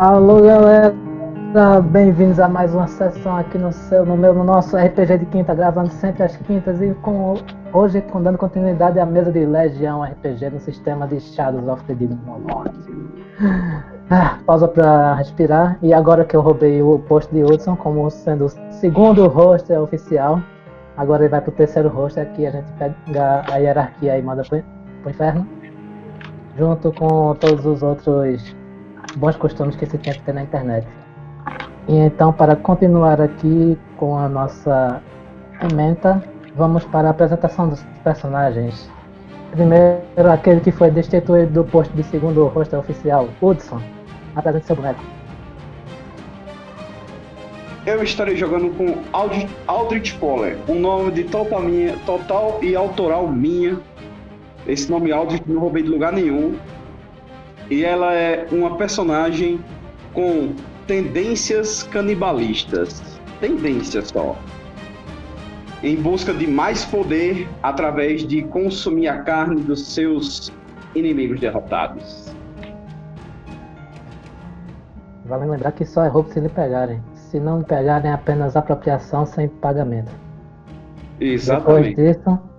Alô galera, bem-vindos a mais uma sessão aqui no seu, no meu, no nosso RPG de quinta, gravando sempre às quintas e com hoje com dando continuidade à mesa de Legião RPG no sistema de Shadows of the Demon. Ah, pausa para respirar e agora que eu roubei o posto de Hudson como sendo o segundo host oficial, agora ele vai pro terceiro host aqui a gente pega a hierarquia e manda pro, pro inferno, junto com todos os outros bons costumes que se tem que ter na internet. E então, para continuar aqui com a nossa emenda, vamos para a apresentação dos personagens. Primeiro, aquele que foi destituído do posto de segundo rosto oficial, Hudson. Apresente seu boneco. Eu estarei jogando com Ald Aldrich Poller, um nome de total, minha, total e autoral minha. Esse nome Aldrich não roubei de lugar nenhum. E ela é uma personagem com tendências canibalistas. Tendências só. Em busca de mais poder através de consumir a carne dos seus inimigos derrotados. Vale lembrar que só é roubo se lhe pegarem. Se não lhe pegarem, é apenas apropriação sem pagamento. Exatamente. Depois disso,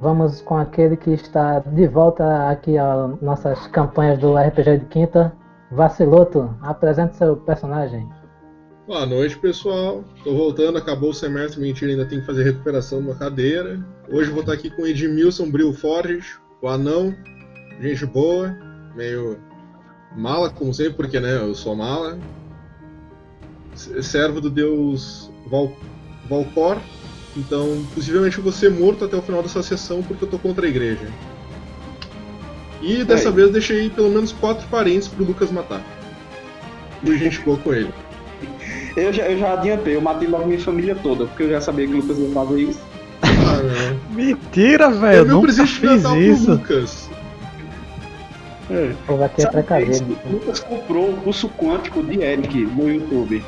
vamos com aquele que está de volta aqui às nossas campanhas do RPG de Quinta. Vaciloto, apresente seu personagem. Boa noite, pessoal. Tô voltando, acabou o semestre, mentira, ainda tem que fazer recuperação de uma cadeira. Hoje vou estar aqui com Edmilson Bril Forges, o anão, gente boa, meio mala, como sempre, porque né, eu sou mala. Servo do deus Val Valcor, então possivelmente eu vou ser morto até o final dessa sessão porque eu tô contra a igreja. E dessa É. vez deixei pelo menos quatro parentes pro Lucas matar. E gente boa com ele. Eu já, eu já adiantei, eu matei logo minha família toda, porque eu já sabia que o Lucas ia fazer isso. Ah, não. Mentira, É velho. Eu nunca fiz isso. Lucas. É. É Sabe precavido. que o Lucas comprou o curso quântico de Eric no YouTube.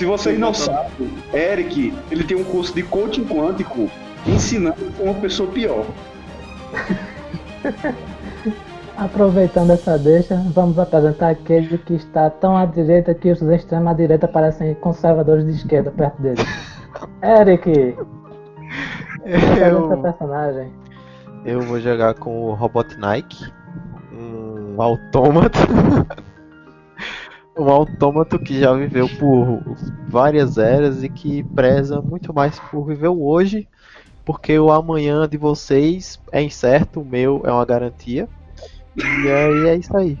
Se vocês não sabem, Eric, ele tem um curso de coaching quântico ensinando uma pessoa pior. Aproveitando essa deixa, vamos apresentar aquele que está tão à direita que os extrema direita parecem conservadores de esquerda perto dele. Eric! Eu, personagem. eu vou jogar com o Robotnik, um autômato. um autômato que já viveu por várias eras e que preza muito mais por viver o hoje, porque o amanhã de vocês é incerto, o meu é uma garantia. E aí é isso aí.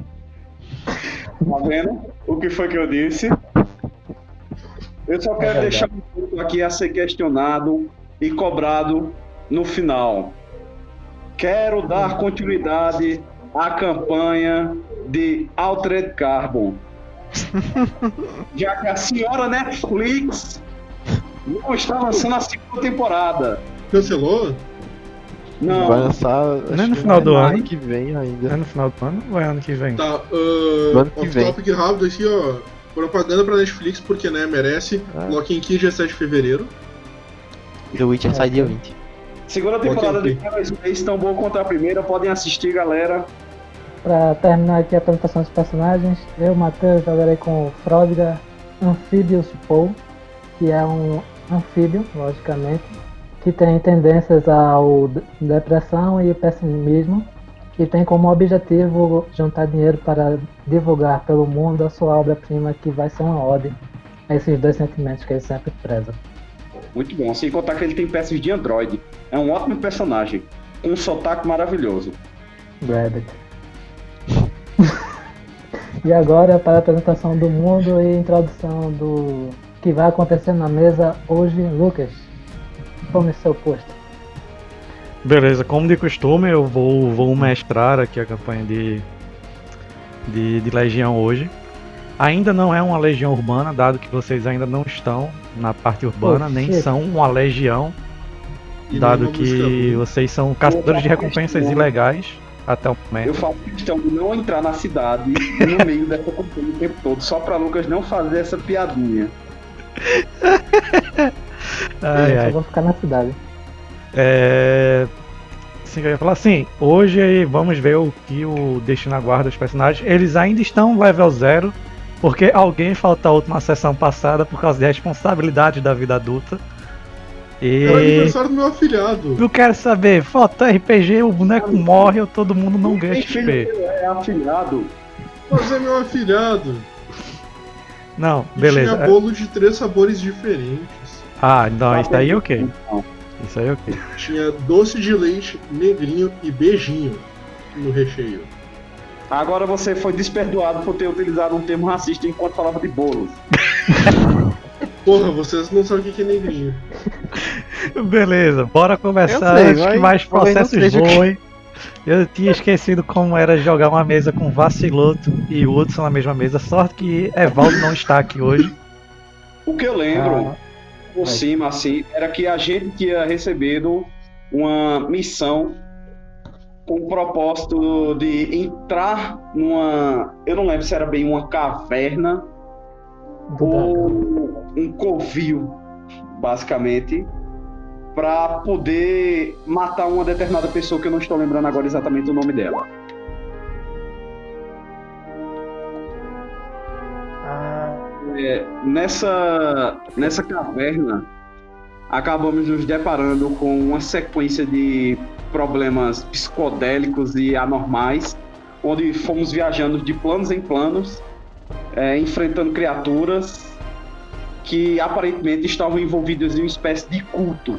Tá vendo? O que foi que eu disse? Eu só quero É deixar um ponto aqui a ser questionado e cobrado no final. Quero dar continuidade à campanha de Altered Carbon. Já que a senhora Netflix não está lançando a segunda temporada. Cancelou? Vai Não, lançar acho Não é no final do ano que vem É ainda. no final do ano ou é ano que vem? Tá, uh, ano que vem. off-topic rápido aqui, ó. Propaganda pra Netflix, porque, né, merece. Ah. Lock in Key, dia 7 de fevereiro. The Witcher sai dia 20. segunda temporada de Terra Space tão boa quanto a primeira. Podem assistir, galera. Para terminar aqui a apresentação dos personagens, eu, Matheus, jogarei com o Frodiga Amphibious Paul, que é um anfíbio, logicamente, que tem tendências ao de- depressão e pessimismo, e tem como objetivo juntar dinheiro para divulgar pelo mundo a sua obra-prima, que vai ser uma ode a esses dois sentimentos que ele sempre preza. Muito bom. Sem contar que ele tem peças de Android. É um ótimo personagem. Com um sotaque maravilhoso. Rabbit. e agora para a apresentação do mundo e introdução do que vai acontecer na mesa hoje, Lucas. Tome seu posto. Beleza, como de costume, eu vou, vou mestrar aqui a campanha de, de, de Legião hoje. Ainda não é uma legião urbana, dado que vocês ainda não estão na parte urbana, Oh, nem são uma legião, E dado que vocês são caçadores de recompensas ilegais até o Eu momento. faço questão de não entrar na cidade no meio dessa campanha o tempo todo, só pra Lucas não fazer essa piadinha. Ai, eu ai. vou ficar na cidade. É. Assim, eu ia falar assim, hoje vamos ver o que o Destino aguarda dos personagens. Eles ainda estão level 0 Porque alguém faltou a última sessão passada por causa de responsabilidade da vida adulta. E. Era aniversário do meu afilhado. Eu quero saber, falta RPG, o boneco morre ou todo mundo não ganha XP. é afilhado. Mas é meu afilhado. Não, E beleza. Tinha bolo de três sabores diferentes. Ah, não, isso daí é ok. Isso aí é ok. Tinha doce de leite, negrinho e beijinho no recheio. Agora você foi desperdoado por ter utilizado um termo racista enquanto falava de bolos. Porra, vocês não sabem o que que é negrinho. Beleza, bora começar sei, que vai- mais talvez não processos que- voem. Eu tinha esquecido como era jogar uma mesa com Vaciloto e Hudson na mesma mesa. Sorte que Evaldo não está aqui hoje. O que eu lembro, Ah, por vai. cima, assim, era que a gente tinha recebido uma missão com o propósito de entrar numa. Eu não lembro se era bem uma caverna ou um covil, basicamente, para poder matar uma determinada pessoa que eu não estou lembrando agora exatamente o nome dela. É, nessa, nessa caverna, acabamos nos deparando com uma sequência de problemas psicodélicos e anormais, onde fomos viajando de planos em planos, é, enfrentando criaturas que aparentemente estavam envolvidas em uma espécie de culto.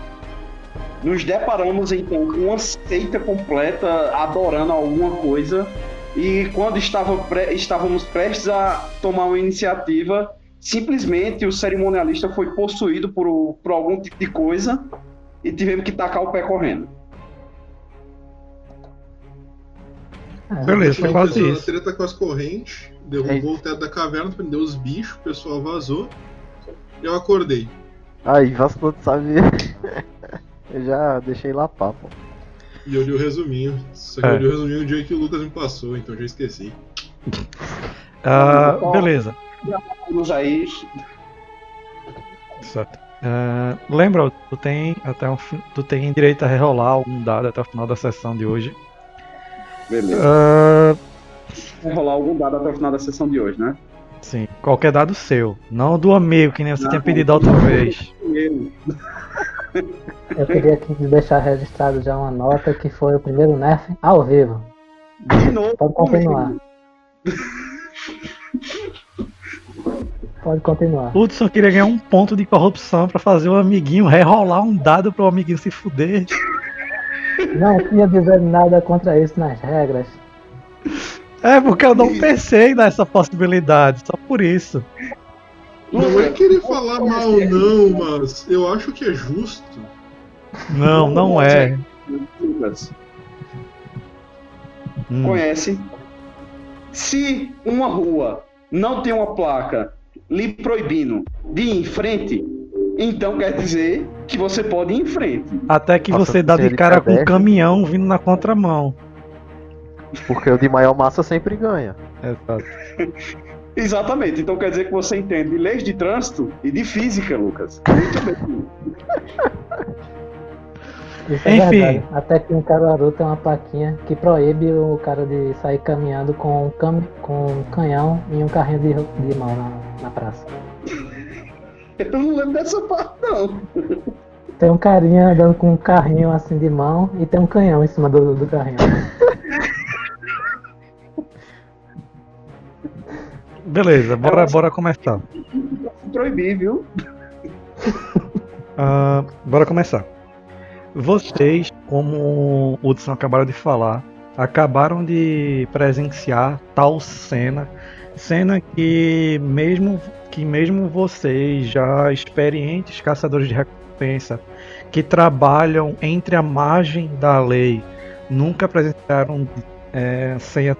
Nos deparamos então com uma seita completa adorando alguma coisa e quando estava pre- estávamos prestes a tomar uma iniciativa, simplesmente o cerimonialista foi possuído por, por algum tipo de coisa e tivemos que tacar o pé correndo. É, Beleza, foi Pessoal, quase isso. treta com as correntes, derrubou o teto da caverna, prendeu os bichos, o pessoal vazou. E eu acordei. Aí, de saber. Eu já deixei lá papo. E eu li o resuminho. Só que É. eu li o resuminho o dia que o Lucas me passou, então eu já esqueci. Ah, beleza. Vamos aí. Certo. Ah, lembra, tu tem até um, tu tem direito a rerolar algum dado até o final da sessão de hoje. Beleza. Ah, Vai rolar algum dado até o final da sessão de hoje, né? sim, qualquer dado seu, não do amigo que nem você Não. tinha pedido a outra vez. Eu. Eu queria aqui deixar registrado já uma nota que foi o primeiro nerf ao vivo. De novo. Pode continuar. Pode continuar. Hudson queria ganhar um ponto de corrupção pra fazer o amiguinho rerolar um dado pro amiguinho se fuder. Não tinha dizendo nada contra isso nas regras. É porque eu não pensei nessa possibilidade, só por isso. Não é querer falar mal, não, mas eu acho que é justo. Não, não é. Hum. conhece? Se uma rua não tem uma placa lhe proibindo de ir em frente, então quer dizer que você pode ir em frente. Até que Nossa, você dá de cara com um caminhão vindo na contramão. Porque o de maior massa sempre ganha. Exato. Exatamente. Então quer dizer que você entende de leis de trânsito e de física, Lucas. Muito bem. Isso é Enfim. verdade. Até que em Caruaru tem uma plaquinha que proíbe o cara de sair caminhando com um, cam... com um canhão e um carrinho de, de mão na, na praça. Eu não lembro dessa parte, não. Tem um carinha andando com um carrinho assim de mão e tem um canhão em cima do, do carrinho. Beleza, bora, bora começar. Proibir, viu? Ah, bora começar. Vocês, como o Hudson acabaram de falar, acabaram de presenciar tal cena, cena que mesmo que mesmo vocês já experientes caçadores de recompensa que trabalham entre a margem da lei nunca presenciaram é, cena,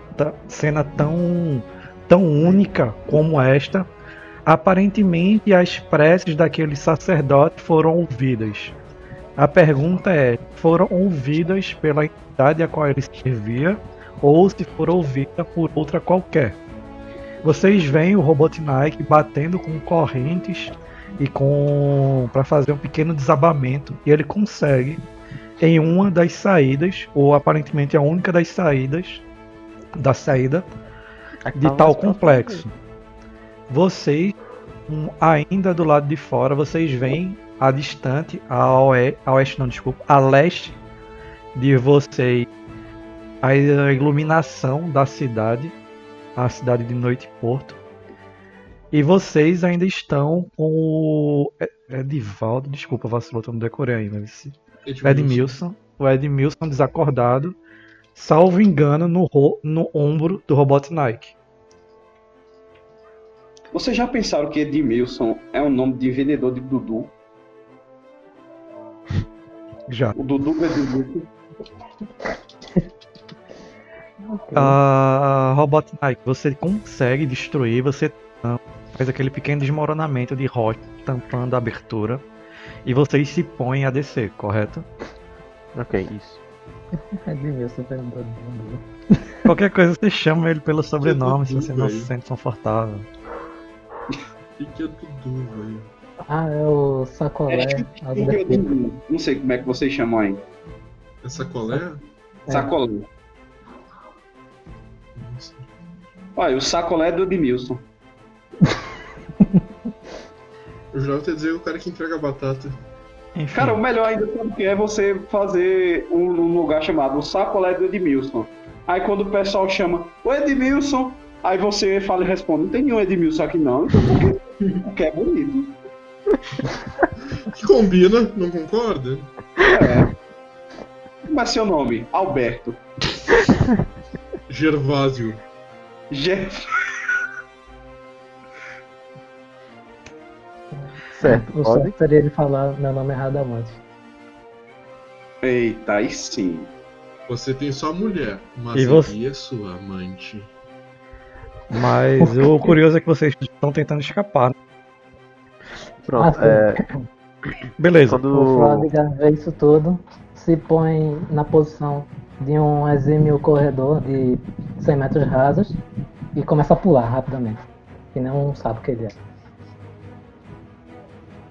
cena tão tão única como esta. Aparentemente, as preces daquele sacerdote foram ouvidas. A pergunta é: foram ouvidas pela entidade a qual ele servia ou se foram ouvidas por outra qualquer? Vocês veem o Robotnik batendo com correntes e com para fazer um pequeno desabamento. E ele consegue em uma das saídas ou aparentemente a única das saídas da saída É de tava tal complexo. vocês, um, ainda do lado de fora, vocês veem a distante, a oeste, a oeste não, desculpa, a leste de vocês, a iluminação da cidade, a cidade de Noite Porto. E vocês ainda estão com o Edivaldo, desculpa, vacilou, eu não decorei ainda. Esse... Edmilson, o Edmilson desacordado, salvo engano, no, ro... no ombro do Robotnik. Vocês já pensaram que Edmilson é um nome de vendedor de Dudu? Já. O Dudu é Dudu. Uh, Robotnik, você consegue destruir, você faz aquele pequeno desmoronamento de rocha tampando a abertura e vocês se põem a descer, correto? Ok, isso. Edmilson perguntou Qualquer coisa você chama ele pelo sobrenome se você não se sente confortável. O que é Dudu, velho? Ah, é o sacolé. É, é. Não sei como é que vocês chamam aí. É sacolé? É. Sacolé. Olha, o sacolé é do Edmilson. Eu jurava ter dizer o cara que entrega a batata. Enfim, Cara, o melhor ainda sabe o que é você fazer um, um lugar chamado o sacolé do Edmilson. Aí quando o pessoal chama o Edmilson, aí você fala e responde, não tem nenhum Edmilson aqui não, então porque, porque é bonito. Que combina, não concorda? É. Como é seu nome? Alberto. Gervásio. Jeff. Certo, O pode? certo seria ele falar meu nome erradamente. Eita, aí sim. Você tem sua mulher, mas E você? aqui é sua amante. mas o curioso é que vocês estão tentando escapar. né? Pronto, Ah, é, Beleza. O quando. Frodiga vê isso tudo, se põe na posição de um exímio corredor de 100 metros rasos e começa a pular rapidamente. Que não sabe o que ele é.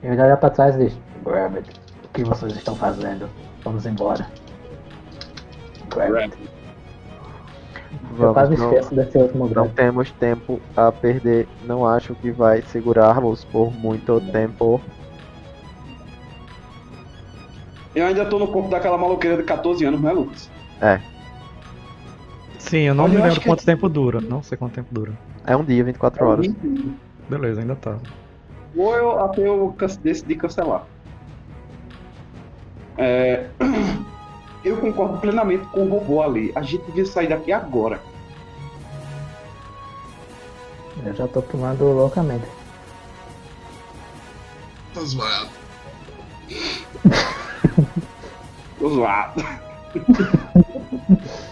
Ele olha pra trás e diz: Rabbit, o que vocês estão fazendo? Vamos embora. Rabbit. Eu quase não, esqueço desse último não grande. temos tempo a perder. Não acho que vai segurarmos por muito tempo. Eu ainda tô no corpo daquela maloqueira de 14 anos, não é? Sim, eu não Olha, me lembro acho que- quanto tempo dura. Não sei quanto tempo dura. É um dia, 24 horas. Beleza, ainda tá. Ou eu até eu decidi cancelar. É, Eu concordo plenamente com o robô ali. A gente devia sair daqui agora. Eu já tô pulando loucamente. Tá zoado. Tô zoado.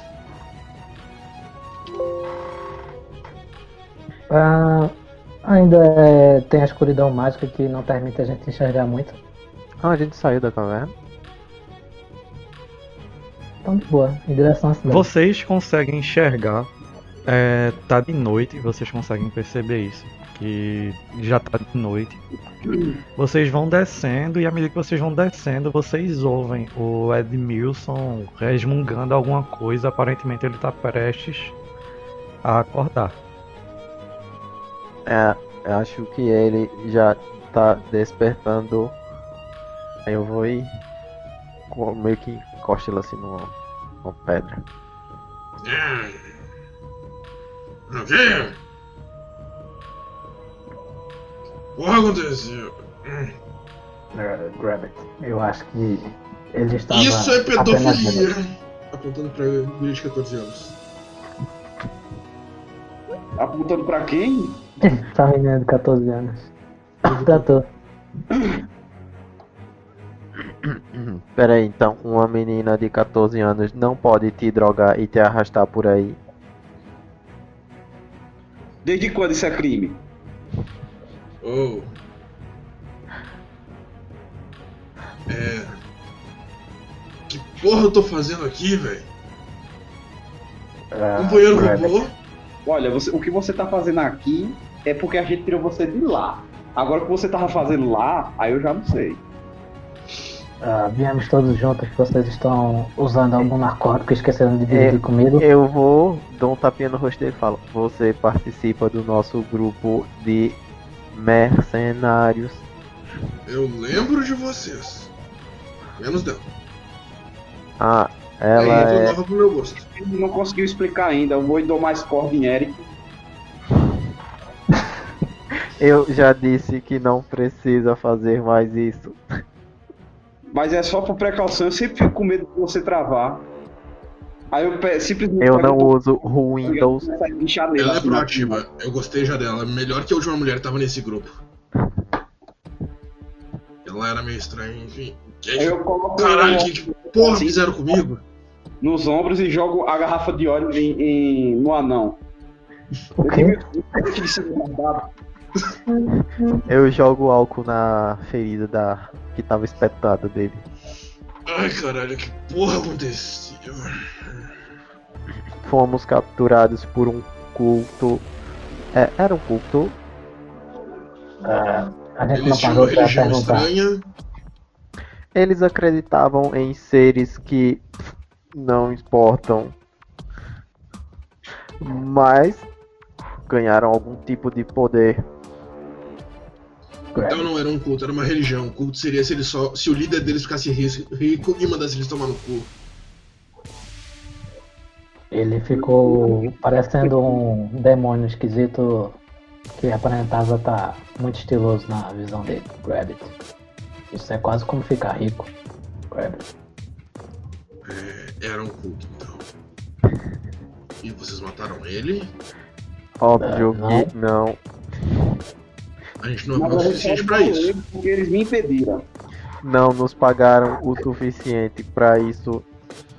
Ah, ainda é, tem a escuridão mágica que não permite a gente enxergar muito. Ah, a gente saiu da caverna. Então, de boa, em direção à cidade. Vocês conseguem enxergar. É, tá de noite, vocês conseguem perceber isso. Que já tá de noite. Vocês vão descendo e à medida que vocês vão descendo, vocês ouvem o Edmilson resmungando alguma coisa. Aparentemente ele tá prestes a acordar. É, eu acho que ele já tá despertando. Aí eu vou e meio que encosto ele assim numa, numa pedra. O? Porra aconteceu? É, Grab it. Eu acho que ele estava. Isso é pedofilia! Apontando pra guri de 14 anos. Apontando pra quem? Tá menino de 14 anos. Pra tu. Pera aí, então uma menina de 14 anos não pode te drogar e te arrastar por aí. Desde quando isso é crime? Oh. É. Que porra eu tô fazendo aqui, velho? Ah, Companheiro Grab it. robô? Olha, você- o que você tá fazendo aqui é porque a gente tirou você de lá. Agora o que você tava fazendo lá, aí eu já não sei. Ah, viemos todos juntos, vocês estão usando algum narcótico e esqueceram de dividir É, comigo. Eu vou, dou um tapinha no rosto dele e falo: Você participa do nosso grupo de mercenários. Eu lembro de vocês. Menos dela. Ah, Ela é é. nova pro meu gosto. Ele não conseguiu explicar ainda. Eu vou e dou mais corda em Eric. Eu já disse que não precisa fazer mais isso. Mas é só por precaução. Eu sempre fico com medo de você travar. Aí eu pe- simplesmente. Eu não o uso o Windows. e nele, Ela é proativa. Eu gostei já dela. Melhor que a última mulher que tava nesse grupo. Ela era meio estranha, enfim. Aí eu coloco Caralho, o- que porra assim, fizeram comigo? nos ombros e jogo a garrafa de óleo em, em- no anão. Eu eu. Eu jogo álcool na ferida da que tava espetada dele. Ai, caralho, que porra aconteceu? Fomos capturados por um culto. É, era um culto. Ah, a gente Eles não tinham parou uma pra religião perguntar. estranha. Eles acreditavam em seres que não importam, mas ganharam algum tipo de poder. Então não era um culto, era uma religião. O culto seria se ele só. Se o líder deles ficasse rico e mandasse eles tomar no cu. Ele ficou parecendo um demônio esquisito que aparentava estar muito estiloso na visão dele. Grab it. Isso é quase como ficar rico. Grab it. É, era um culto, então. E vocês mataram ele? Óbvio Ah, que não. A gente não é o suficiente pra isso. Porque eles me impediram. Não nos pagaram o suficiente pra isso.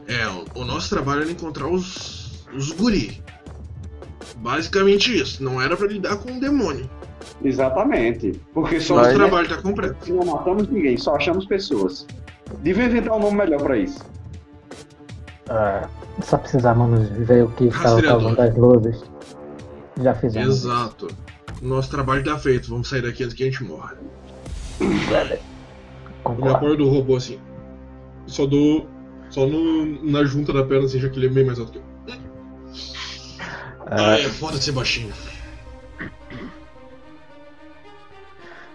É, o, o nosso trabalho era encontrar os, os guri. Basicamente isso. Não era pra lidar com um demônio. Exatamente. Porque só Nosso Mas- trabalho tá completo. não matamos ninguém, só achamos pessoas. Devia inventar um nome melhor pra isso. Ah, só precisávamos ver o que estava causando as luzes. Já fizemos. Exato. O nosso trabalho tá feito. Vamos sair daqui antes que a gente morra. Grab it. Eu me Concordo. apoio do robô assim. Só dou. Só no, na junta da perna, assim, já que ele é bem mais alto que eu. Ah, É, foda ser baixinho.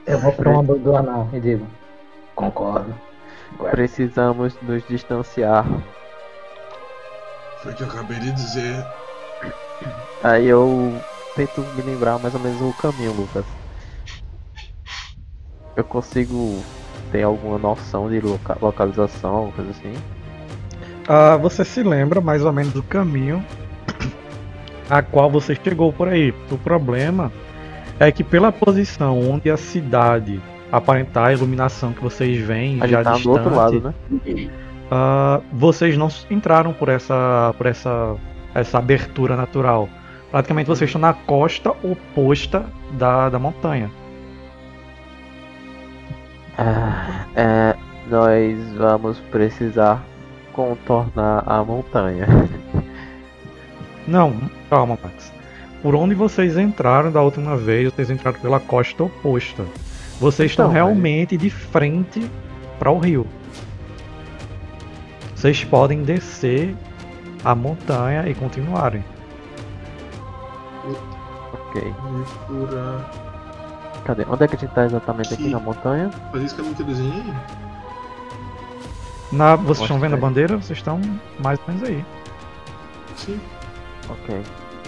Eu vou pro ombro do anão e digo. Concordo. Precisamos nos distanciar. Foi o que eu acabei de dizer. Aí eu tento me lembrar mais ou menos o caminho, Lucas. Eu consigo ter alguma noção de loca- localização, alguma coisa assim. Ah, você se lembra mais ou menos do caminho a qual você chegou por aí. O problema é que pela posição onde a cidade aparentar a iluminação que vocês veem A já tá do distante, outro lado, né? ah, vocês não entraram por essa por essa essa abertura natural. Praticamente vocês estão na costa oposta da, da montanha. Ah, é, nós vamos precisar contornar a montanha. Não, calma, Max. Por onde vocês entraram da última vez, vocês entraram pela costa oposta. Vocês estão Então, realmente de frente para o rio. Vocês podem descer a montanha e continuarem. Ok. Cadê? Onde é que a gente tá exatamente aqui Aqui. na montanha? Faz isso que eu nunca desenhei. Na, vocês estão vendo a aí. bandeira? Vocês estão mais ou menos aí. Sim. Ok.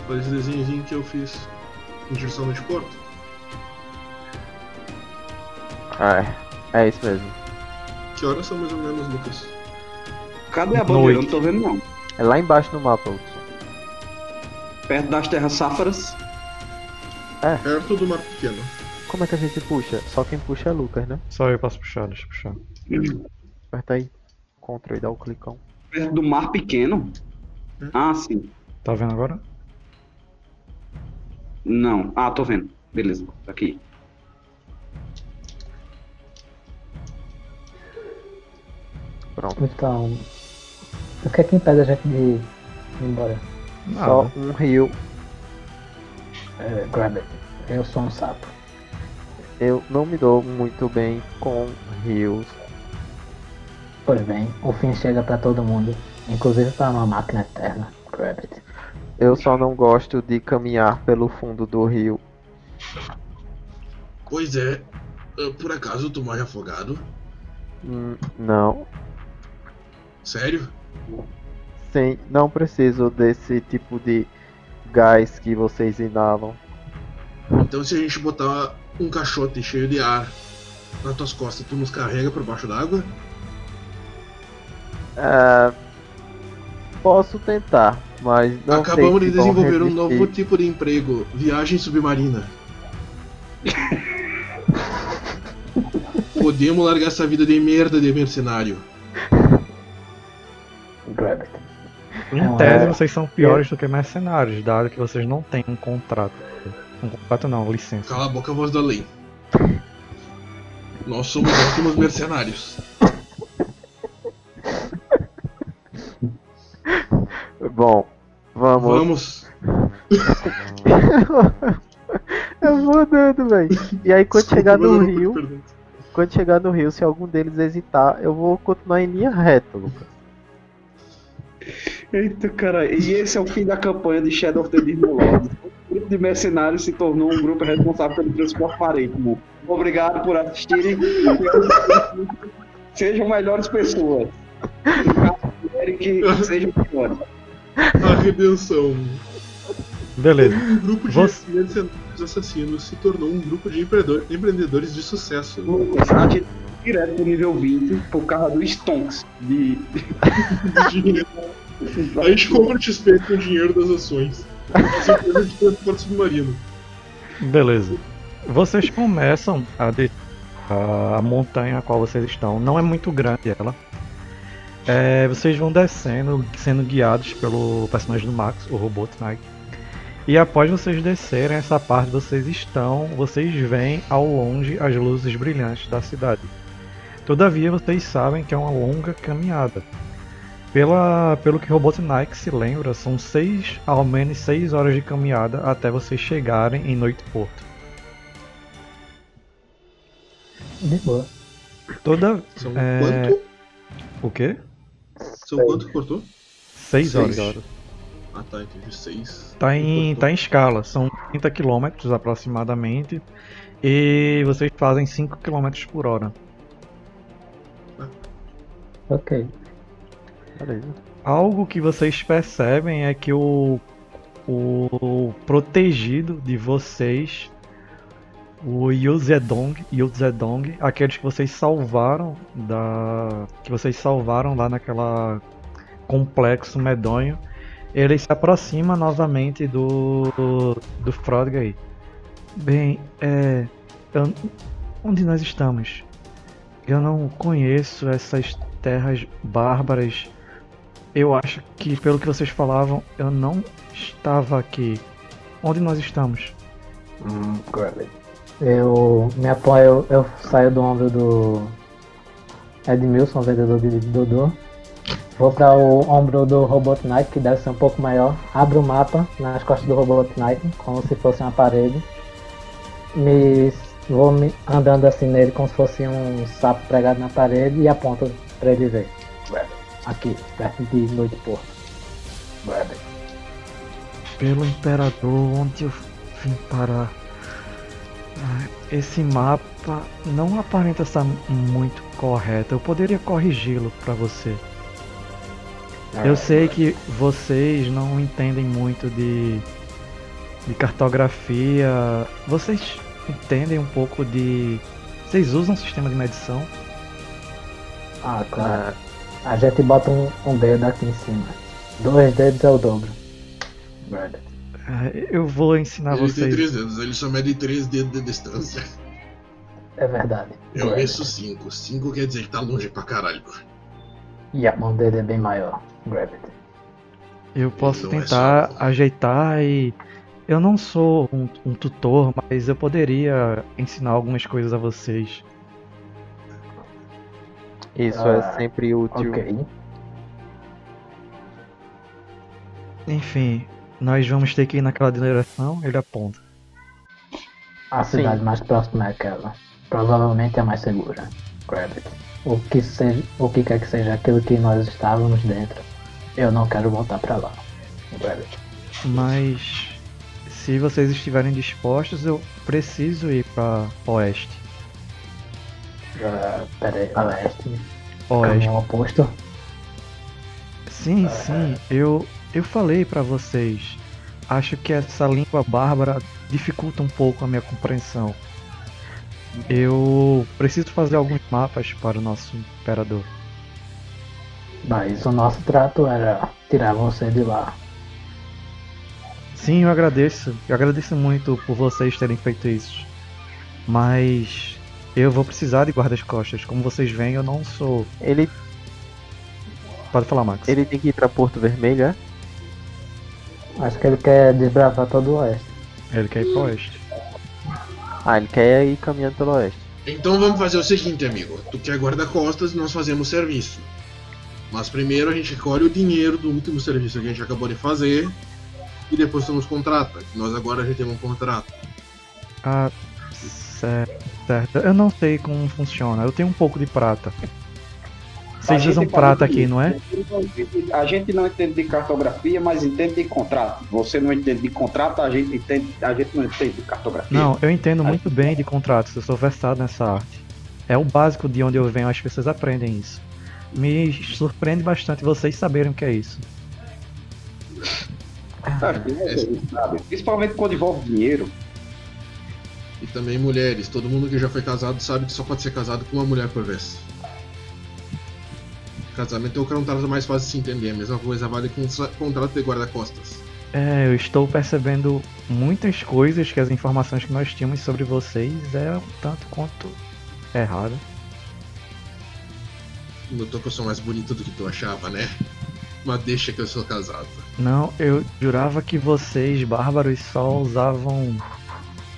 Faz esse desenhozinho que eu fiz em direção ao porto. Ah, é. É isso mesmo. Que horas são mais ou menos, Lucas? Cadê a bandeira? Eu não tô vendo não. É lá embaixo no mapa, Hudson. Perto das terras sáfaras. Perto do mar pequeno. Como é que a gente puxa? Só quem puxa é Lucas, né? Só eu posso puxar, deixa eu puxar. Aperta aí. Ctrl e dá o clicão. Perto do mar pequeno. Hum. Ah, sim. Tá vendo agora? Não. Ah, tô vendo. Beleza. Tá aqui. Pronto. Então. O que é que impede a gente de ir embora? Só Nada. um rio. É, grab it. Eu sou um sapo. Eu não me dou muito bem com rios. Pois bem, o fim chega pra todo mundo, inclusive para uma máquina eterna, Rabbit. Eu só não gosto de caminhar pelo fundo do rio. Pois é, ah, por acaso tu morre afogado? Hum, não. Sério? Sim, não preciso desse tipo de gás que vocês inalam. Então se a gente botar um caixote cheio de ar nas tuas costas, tu nos carrega por baixo d'água? É, posso tentar, mas não Acabamos sei de desenvolver um novo tipo de emprego, viagem submarina. Podemos largar essa vida de merda de mercenário. Em tese, é- vocês são piores do que mercenários, dado que vocês não têm um contrato. Um contrato não, licença. Cala a boca, voz da lei. Nós somos ótimos mercenários. Bom, vamos. Vamos. Eu vou andando, velho. E aí quando chegar no rio, quando chegar no rio, se algum deles hesitar, eu vou continuar em linha reta, Lucas. Eita, cara, e esse é o fim da campanha de Shadow of the Demon. O grupo de mercenários se tornou um grupo responsável pelo transporte marítimo. Obrigado por assistirem. Sejam melhores pessoas. Sejam melhores. A redenção. Beleza. Um grupo de Você- assassinos se tornou um grupo de empreendedor- empreendedores de sucesso. A gente direto pro nível 20 por causa do Stonks. De... A gente compra o XP com o dinheiro das ações. Empresa de transporte submarino. Beleza. Vocês começam a, de- a montanha a qual vocês estão. Não é muito grande ela. É, vocês vão descendo, sendo guiados pelo personagem do Max, o Robotnik. E após vocês descerem essa parte, vocês estão, vocês veem ao longe as luzes brilhantes da cidade. Todavia, vocês sabem que é uma longa caminhada. Pela, pelo que Robotnik se lembra, são seis, ao menos 6 horas de caminhada até vocês chegarem em Noite Porto. De boa. Toda. São É, quanto? O quê? São quanto que cortou? 6 Seis. horas. Ah tá, entendi. Seis. Tá em, tá em escala, são 30 km aproximadamente. E vocês fazem 5 km por hora. Ok. Beleza. Algo que vocês percebem é que o, o protegido de vocês, o Yuzedong, Yuzedong, aqueles que vocês salvaram da que vocês salvaram lá naquela complexo medonho, ele se aproxima novamente do do Frodgay. Bem, é, eu- onde nós estamos? Eu não conheço essas terras bárbaras. Eu acho que, pelo que vocês falavam, eu não estava aqui. Onde nós estamos? Hum. Eu me apoio, eu saio do ombro do Edmilson, vendedor de Dudu. Vou para o ombro do Robot Knight, que deve ser um pouco maior. Abro o mapa nas costas do Robot Knight, como se fosse uma parede. Me, vou me andando assim nele, como se fosse um sapo pregado na parede, e aponto para ele ver. Aqui, perto de Noite Porto. Pelo Imperador, onde eu vim parar? Ah, Esse mapa não aparenta estar muito correto. Eu poderia corrigi-lo para você. Eu sei que vocês não entendem muito de, de cartografia. Vocês entendem um pouco de. Vocês usam um sistema de medição? Ah, claro. A gente bota um, um dedo aqui em cima. Dois dedos é o dobro. Verdade. Ah, Eu vou ensinar ele tem vocês. três dedos, ele só mede três dedos de distância. É verdade. Eu Verdade. meço cinco. Cinco quer dizer que tá longe pra caralho. E a mão dele é bem maior. Gravity. Eu posso é tentar só- ajeitar e. Eu não sou um, um tutor, mas eu poderia ensinar algumas coisas a vocês. Isso Ah, é sempre útil. Ok. Enfim, nós vamos ter que ir naquela direção, ele aponta. A cidade mais próxima é aquela. Provavelmente é a mais segura. Gravity. O que, seja, o que quer que seja aquilo que nós estávamos dentro, eu não quero voltar pra lá. Gravity. Mas se vocês estiverem dispostos, eu preciso ir para oeste. Uh, pera aí, oeste. Oeste. Caminho oposto. Sim, sim, eu eu falei pra vocês. Acho que essa língua bárbara dificulta um pouco a minha compreensão. Eu preciso fazer alguns mapas para o nosso imperador. Mas o nosso trato era tirar você de lá. Sim, eu agradeço. Eu agradeço muito por vocês terem feito isso. Mas eu vou precisar de guardas-costas. Como vocês veem, eu não sou. Ele, Pode falar, Max. ele tem que ir pra Porto Vermelho, é? Acho que ele quer desbravar todo o oeste. Ele quer ir para oeste. Ah, ele quer ir caminhando pelo oeste. Então vamos fazer o seguinte, amigo. Tu quer guarda-costas, nós fazemos serviço. Mas primeiro a gente recolhe o dinheiro do último serviço que a gente acabou de fazer. E depois tu nos contrata. Nós agora já temos um contrato. Ah, certo, certo. Eu não sei como funciona. Eu tenho um pouco de prata. Vocês A gente usam prata aqui, não é? A gente não entende de cartografia, mas entende de contrato. Você não entende de contrato, a gente, entende, a gente não entende de cartografia. Não, eu entendo muito bem de contratos. Eu sou versado nessa arte. É o básico de onde eu venho, as pessoas aprendem isso. Me surpreende bastante vocês saberem o que é isso. Sabe? Principalmente quando envolve dinheiro. E também mulheres. Todo mundo que já foi casado sabe que só pode ser casado com uma mulher por vez. Casamento é o contrato mais fácil de se entender. A mesma coisa vale com contrato de guarda-costas. É, eu estou percebendo muitas coisas que as informações que nós tínhamos sobre vocês é um tanto quanto errada. Notou que eu sou mais bonito do que tu achava, né? Mas deixa que eu sou casado. Não, eu jurava que vocês, bárbaros, só usavam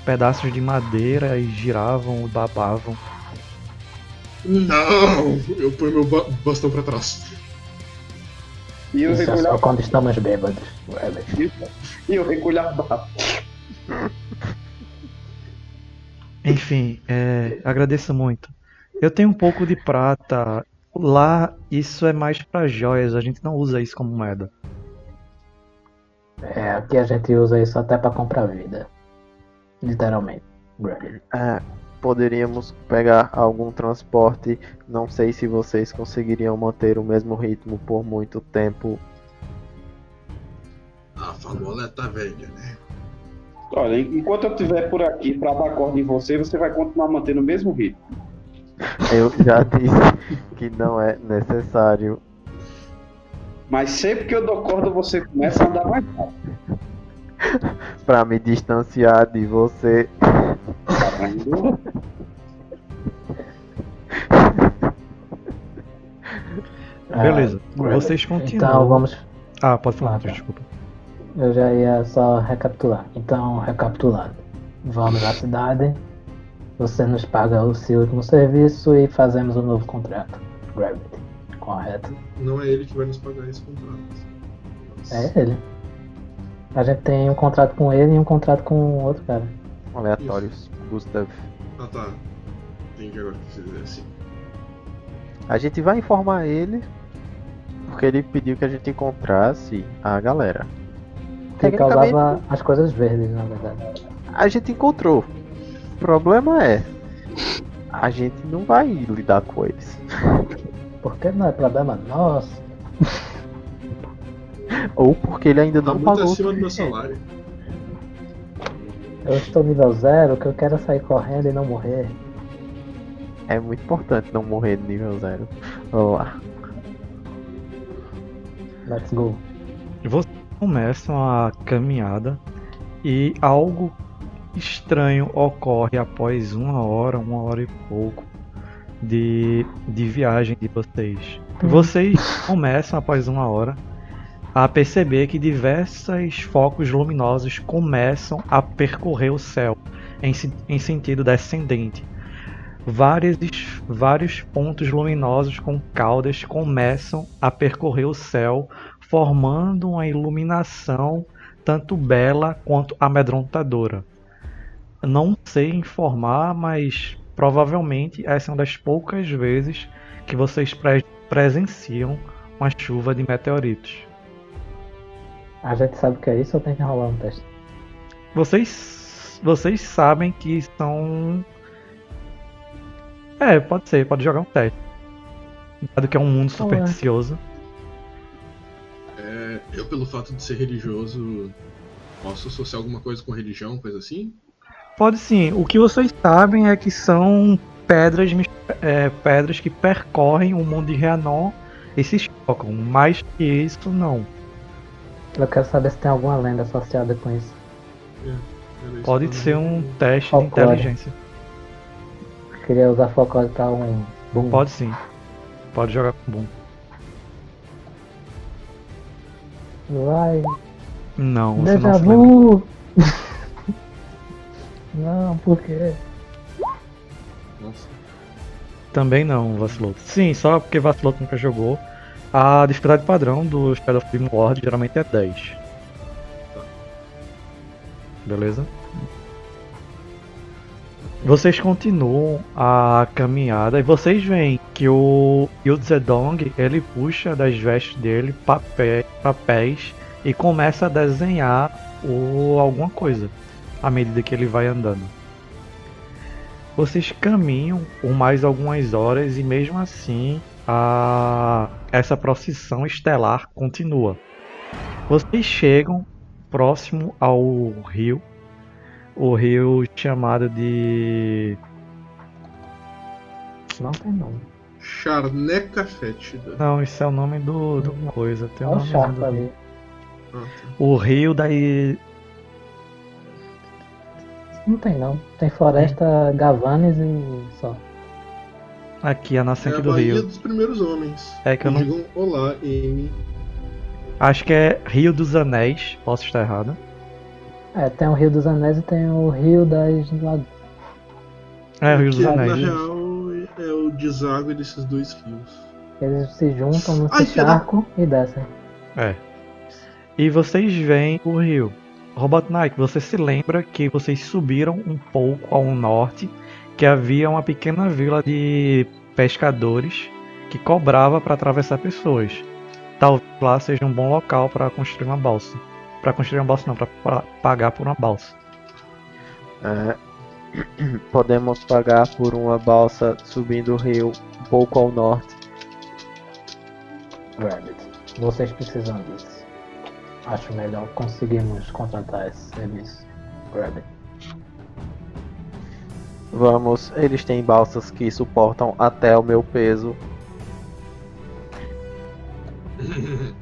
pedaços de madeira e giravam e babavam. Não! Eu ponho meu ba- bastão pra trás. E eu Isso é só quando estamos bêbados. E eu recolhava. Enfim, é, agradeço muito. Eu tenho um pouco de prata. Lá, isso é mais pra joias, a gente não usa isso como moeda. É, aqui a gente usa isso até pra comprar vida. Literalmente. É, poderíamos pegar algum transporte. Não sei se vocês conseguiriam manter o mesmo ritmo por muito tempo. A famola tá velha, né? Olha, enquanto eu estiver por aqui pra dar corda em você, você vai continuar mantendo o mesmo ritmo. Eu já disse que não é necessário. Mas sempre que eu dou corda, você começa a andar mais rápido. Pra me distanciar de você. Ah, Beleza, vocês continuam. Então vamos. Ah, pode falar, Ah, tá. desculpa. Eu já ia só recapitular. Então, recapitulando. Vamos à cidade. Você nos paga o seu último serviço e fazemos um novo contrato. Gravity. Correto. Não é ele que vai nos pagar esse contrato. Nossa. É ele. A gente tem um contrato com ele e um contrato com outro cara. Aleatórios, Gustav. Ah tá. Entendi agora o que você dizer assim. A gente vai informar ele. Porque ele pediu que a gente encontrasse a galera. Que causava as coisas verdes, na verdade. a gente encontrou. O problema é. A gente não vai lidar com eles. Porque não é problema nosso. Ou porque ele ainda Tá não muito pagou. acima do meu salário. Eu estou nível zero, que eu quero sair correndo e não morrer. É muito importante não morrer no nível zero. Vamos lá. Let's go. Vocês começam a caminhada e algo estranho ocorre após uma hora, uma hora e pouco de, de viagem de vocês. Vocês começam após uma hora a perceber que diversos focos luminosos começam a percorrer o céu em, em sentido descendente. Vários, vários pontos luminosos com caudas começam a percorrer o céu formando uma iluminação tanto bela quanto amedrontadora. Não sei informar, mas provavelmente essa é uma das poucas vezes que vocês pre presenciam uma chuva de meteoritos. A gente sabe o que é isso ou tem que rolar um teste? Vocês, vocês sabem que são. É, pode ser, pode jogar um teste. Dado que é um mundo supersticioso. É, eu, pelo fato de ser religioso, posso associar alguma coisa com religião, coisa assim? Pode sim. O que vocês sabem é que são pedras, é, pedras que percorrem o mundo de Rhiannon e se chocam. Mais que isso, não. Eu quero saber se tem alguma lenda associada com isso. Isso Pode eu ser um teste de Folclore. inteligência. Queria usar folclore pra um boom. Pode sim. Pode jogar com boom. Vai. Não, você Deja não se lembra. não, por quê? Nossa. Também não, Vaciloto. Sim, só porque Vaciloto nunca jogou. A dificuldade padrão do Shadow of World geralmente é 10. Beleza? Vocês continuam a caminhada e vocês veem que o Yu Zedong ele puxa das vestes dele papéis, papéis e começa a desenhar o, alguma coisa à medida que ele vai andando. Vocês caminham por mais algumas horas e mesmo assim a... essa procissão estelar continua. Vocês chegam próximo ao rio, o rio chamado de Não tem nome. Charneca fétida. não, isso é o nome do, do coisa, tem Olha o nome charco ali. rio. Ah, tá. O rio da Não tem não. Tem floresta, Gavanes e só. Aqui a É nascente a do rio. dos primeiros homens. É que eu não Digam olá, Amy. acho que é Rio dos Anéis, posso estar errado. É, tem o Rio dos Anéis e tem o Rio das Lagoas. É Rio dos que, Anéis. na real é o deságue desses dois rios. Eles se juntam no Ai, da- charco e descem. É. E vocês veem o rio. Robot Knight, você se lembra que vocês subiram um pouco ao norte, que havia uma pequena vila de pescadores que cobrava para atravessar pessoas. Talvez lá seja um bom local para construir uma balsa. Para construir uma balsa não, para pagar por uma balsa. É, podemos pagar por uma balsa subindo o rio um pouco ao norte. Rabbit. Vocês precisam disso. Acho melhor conseguirmos contratar esse serviço. Rabbit. Vamos, eles têm balsas que suportam até o meu peso.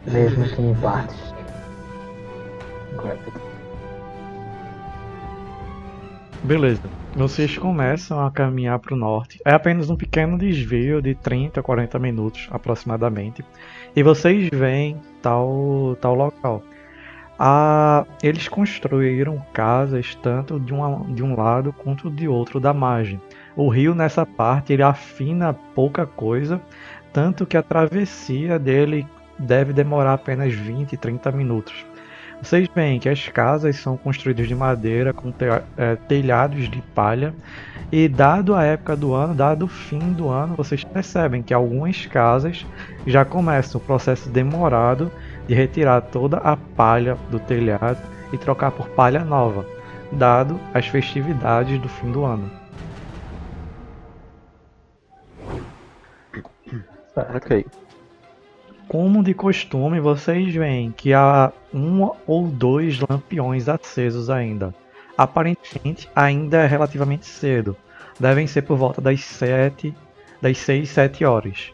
Mesmo que em partes. Beleza. Vocês começam a caminhar para o norte. É apenas um pequeno desvio de 30 a 40 minutos aproximadamente. E vocês veem tal, tal local. Ah, eles construíram casas tanto de, uma, de um lado quanto de outro da margem. O rio nessa parte ele afina pouca coisa, tanto que a travessia dele deve demorar apenas 20, 30 minutos. Vocês veem que as casas são construídas de madeira com te- eh, telhados de palha e dado a época do ano, dado o fim do ano, vocês percebem que algumas casas já começam o processo demorado de retirar toda a palha do telhado e trocar por palha nova, dado as festividades do fim do ano. Ok. Como de costume, vocês veem que há um ou dois lampiões acesos ainda. Aparentemente, ainda é relativamente cedo. Devem ser por volta das 7, das 6, 7 horas.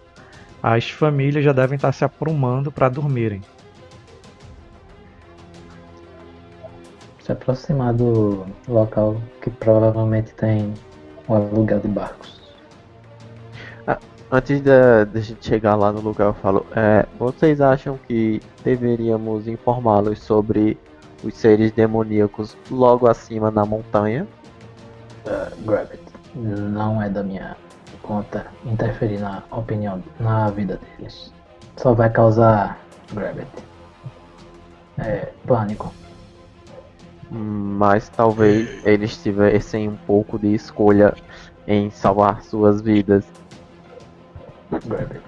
As famílias já devem estar se aprumando para dormirem. Se aproximar do local que provavelmente tem o aluguel de barcos. Antes da, da gente chegar lá no lugar, eu falo: é, vocês acham que deveríamos informá-los sobre os seres demoníacos logo acima na montanha? Grabbit. Não é da minha conta interferir na opinião, na vida deles. Só vai causar Grabbit. É, pânico. Mas talvez eles tivessem um pouco de escolha em salvar suas vidas.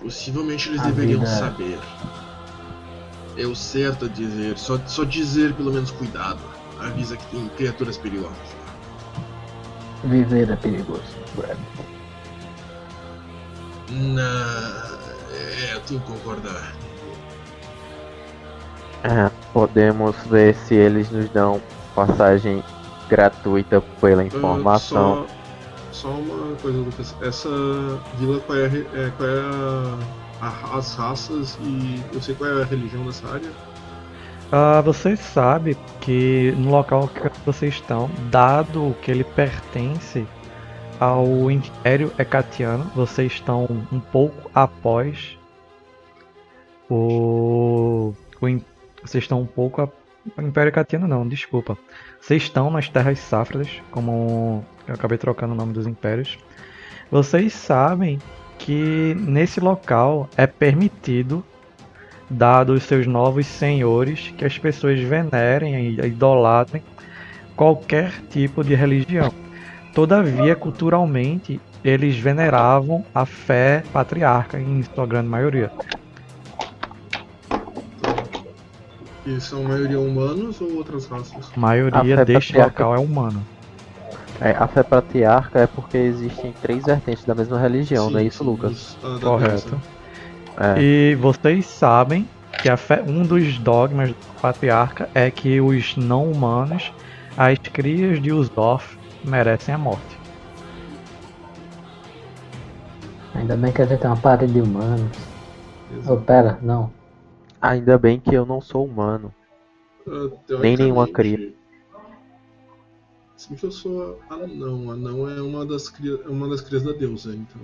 Possivelmente eles A deveriam vida- saber. É o certo a dizer. Só, só dizer pelo menos cuidado. Avisa que tem criaturas perigosas. Viver é perigoso. Rabbit. Na... É, eu tenho que concordar. É, podemos ver se eles nos dão passagem gratuita pela informação. só, só uma coisa, Lucas. Essa vila, qual é, é, qual é a- a- as raças e eu sei qual é a religião dessa área? Ah, vocês sabem que no local que vocês estão, dado que ele pertence ao Império Hecatiano, vocês estão um pouco após o, o vocês estão um pouco a, o Império Hecatiano não, desculpa. Vocês estão nas Terras Sáfradas, como eu acabei trocando o nome dos impérios. Vocês sabem que nesse local é permitido dados os seus novos senhores, que as pessoas venerem e idolatrem qualquer tipo de religião. Todavia, culturalmente, eles veneravam a fé patriarca em sua grande maioria. E são a maioria humanos ou outras raças? A maioria A fé deste patriarca. local é humano. É, a fé patriarca é porque existem três vertentes da mesma religião, não é Sim, isso, sim, Lucas? dos- ah, Correto. É. E vocês sabem que a fé- um dos dogmas do patriarca é que os não humanos, as crias de Usof, merecem a morte. Ainda bem que a gente tem uma parede de humanos. Exato. Oh, pera, não. Ainda bem que eu não sou humano. Ah, Nem nenhuma Se bem que eu sou anão. Anão é uma das, cria... é uma das crias da deusa, então.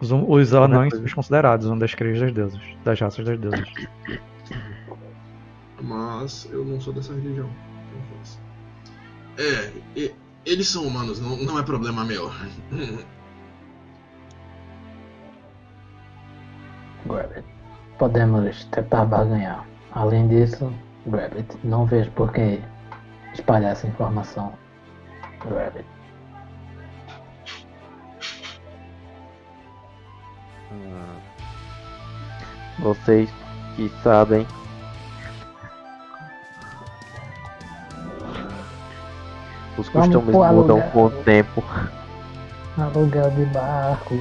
Os, hum- os anões são considerados uma das crias das deusas, das raças das deusas. Mas eu não sou dessa religião. então. É, e- eles são humanos, não, não é problema meu. Rabbit. Podemos tentar barganhar. Além disso, Rabbit, não vejo por que espalhar essa informação. Rabbit. Hum. Vocês que sabem. Os Vamos costumes mudam aluguel. com o tempo. Aluguel de barco.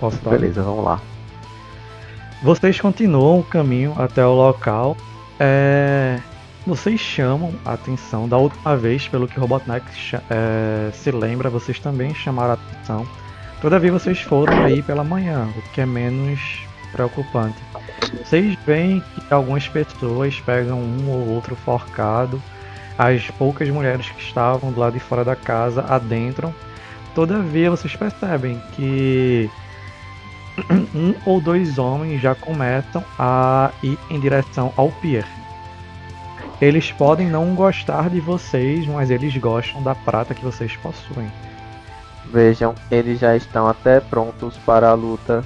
Posso? Beleza, vamos lá. Vocês continuam o caminho até o local. É, Vocês chamam a atenção da última vez, pelo que Robotnik é, se lembra, vocês também chamaram a atenção. Todavia vocês foram aí pela manhã, o que é menos preocupante. Vocês veem que algumas pessoas pegam um ou outro forcado. As poucas mulheres que estavam do lado de fora da casa adentram. Todavia vocês percebem que um ou dois homens já começam a ir em direção ao pier. Eles podem não gostar de vocês, mas eles gostam da prata que vocês possuem. Vejam, eles já estão até prontos para a luta.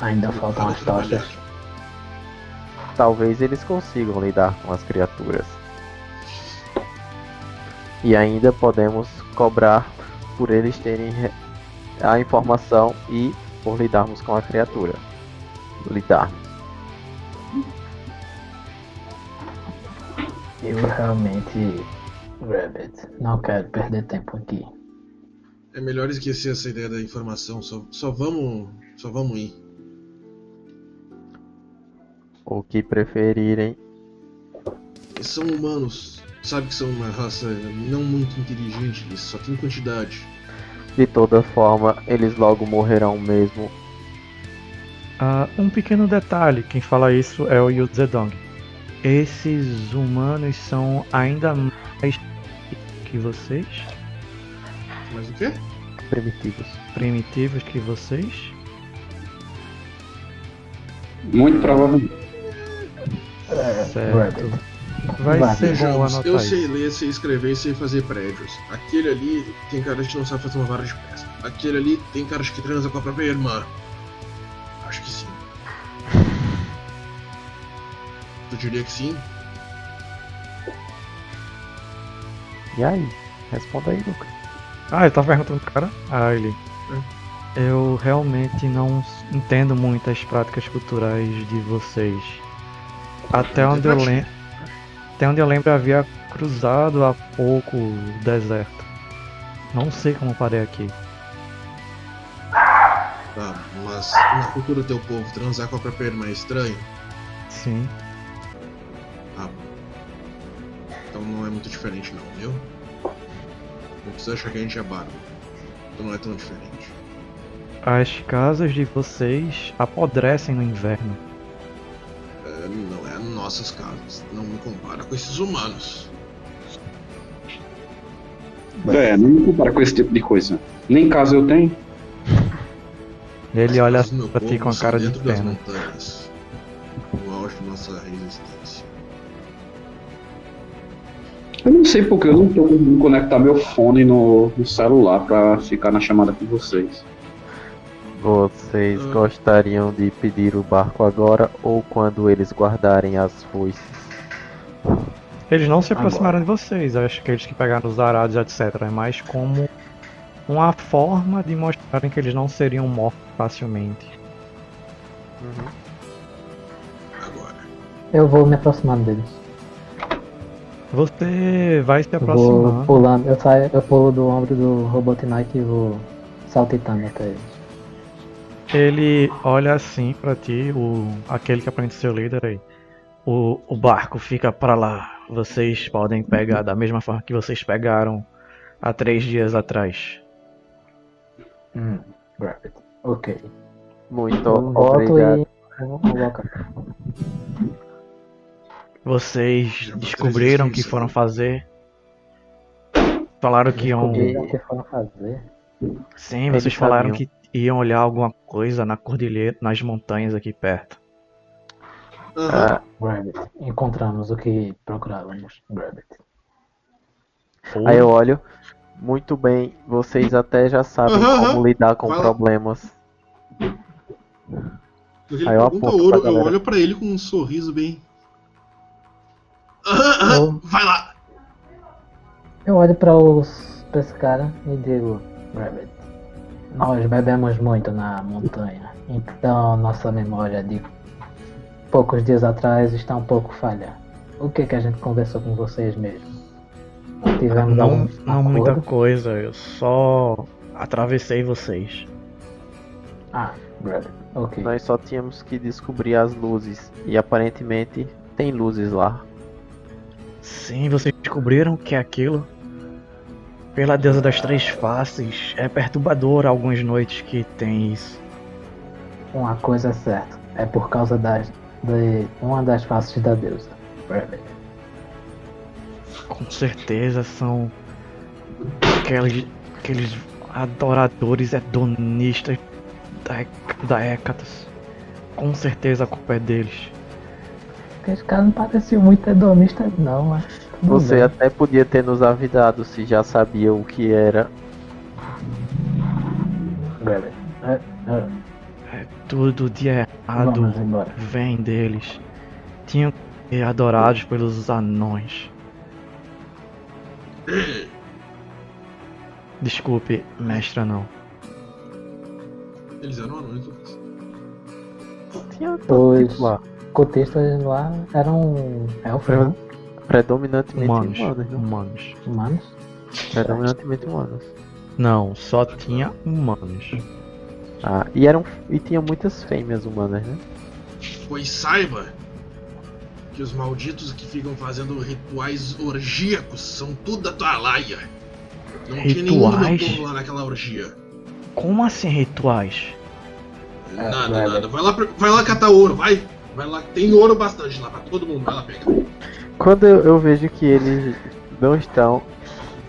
Ainda faltam as tochas. Talvez eles consigam lidar com as criaturas. E ainda podemos cobrar por eles terem re- a informação e por lidarmos com a criatura. Lidar. Eu realmente, Rabbit, não quero perder tempo aqui. É melhor esquecer essa ideia da informação. Só, só vamos. Só vamos ir. O que preferirem. São humanos. Sabe que são uma raça não muito inteligente, eles só tem quantidade. De toda forma, eles logo morrerão mesmo. Ah, um pequeno detalhe, quem fala isso é o Yu Zedong. Esses humanos são ainda mais que vocês, Mas o quê? Primitivos. primitivos que vocês. Muito provavelmente. Certo. Vai Vai, ser bom eu sei isso. ler, sei escrever e sei fazer prédios. Aquele ali tem cara de que não sabe fazer uma vara de pesca. Aquele ali tem cara de que transa com a própria irmã. Acho que sim. Tu diria que sim? E aí? Responda aí, Lucas. Ah, ele tá perguntando pro cara? Ah, ele. Eu realmente não entendo muito as práticas culturais de vocês. Até onde eu lembro. Até onde eu lembro havia cruzado há pouco o deserto. Não sei como parei aqui. Tá, mas na cultura do teu povo, transar com a própria irmã é estranho? Sim. Ah, então não é muito diferente não, viu? Não precisa achar que a gente é bárbaro. Então não é tão diferente. As casas de vocês apodrecem no inverno. Não nossas casas. Não me compara com esses humanos. É, não me compara com esse tipo de coisa. Nem casa eu tenho. Ele olha pra ti com a cara de dentro das pena. montanhas. No auge da nossa resistência. Eu não sei porque eu não tô conseguindo conectar meu fone no, no celular pra ficar na chamada com vocês. Vocês Ah. gostariam de pedir o barco agora ou quando eles guardarem as foices? Eles não se Agora. aproximaram de vocês, acho que eles que pegaram os arados, etc. É mais como uma forma de mostrarem que eles não seriam mortos facilmente. Agora. Eu vou me aproximando deles. Você vai se Eu vou aproximando. pulando, eu saio, eu pulo do ombro do Robotnik e vou saltitando até eles. Ele olha assim pra ti, o, aquele que aparenta ser o líder aí. O, o barco fica pra lá. Vocês podem pegar da mesma forma que vocês pegaram há três dias atrás. Hum. Ok. Muito volto obrigado. Vocês Já descobriram o que foram fazer. Falaram que iam. Descobriram o que foram fazer. Sim, vocês falaram que iam olhar alguma coisa na cordilheira, nas montanhas aqui perto. Aham. Ah, Rabbit. Encontramos o que procurávamos. Rabbit. aí eu olho. Muito bem, vocês até já sabem Aham, como lidar com Vai problemas. Ele Aí eu ouro, pra eu olho pra ele com um sorriso bem. Eu- vai lá! Eu olho para os pra esse cara e digo, Rabbit, nós bebemos muito na montanha, então nossa memória de poucos dias atrás está um pouco falha. O que que a gente conversou com vocês mesmo? Tivemos Não, algum não muita coisa, eu só atravessei vocês. Ah, Rabbit, ok. Nós só tínhamos que descobrir as luzes. E aparentemente tem luzes lá. Sim, vocês descobriram que é aquilo? Pela deusa das três faces, é perturbador algumas noites que tem isso. Uma coisa é certa, é por causa das, de uma das faces da deusa. Com certeza são aqueles, aqueles adoradores hedonistas da, da Hécatos. Com certeza a culpa é deles. Aqueles caras não pareciam muito hedonistas não, mas... Você bem. até podia ter nos avisado se já sabia o que era. É, é, É tudo de errado vem deles. Tinham que ser adorados pelos anões. Desculpe, mestra não. Eles eram anões, Lucas. Tinha todo Pois. tipo lá. cotistas lá eram elfos, não? Predominantemente Humanos. humanos, né? Humanos. humanos. Predominantemente humanos. Não, só tinha humanos. Ah, e eram. E tinha muitas fêmeas humanas, né? Pois saiba que os malditos que ficam fazendo rituais orgíacos são tudo da tua laia. Não tinha nenhum Rituais? lá naquela orgia. Como assim rituais? É, Nada, nada. Vai lá, vai lá catar ouro, vai. Vai lá, tem ouro bastante lá pra todo mundo. Vai lá pegar. Quando eu, eu vejo que eles não estão.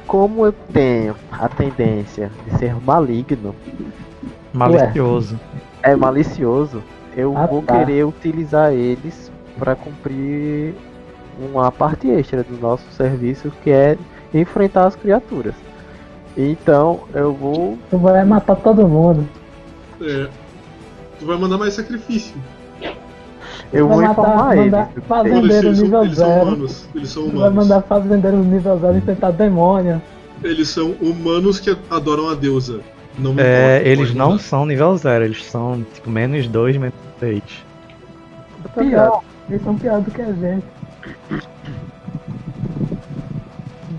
Como eu tenho a tendência de ser maligno, Malicioso. é malicioso, eu Ah, vou tá. querer utilizar eles para cumprir uma parte extra do nosso serviço que é enfrentar as criaturas. Então eu vou. Tu vai matar todo mundo. É. Tu vai mandar mais sacrifício. Eu Vai vou matar- informar mandar eles. tem. Venderam eles, são, nível eles são zero. humanos. Eles são Vai humanos. mandar fazendeiros nível zero enfrentar demônio. Eles são humanos que adoram a deusa. Não me É, importa, eles não mudar. são nível 0, eles são tipo menos 2, menos 3. Pior. Eles são pior do que a gente.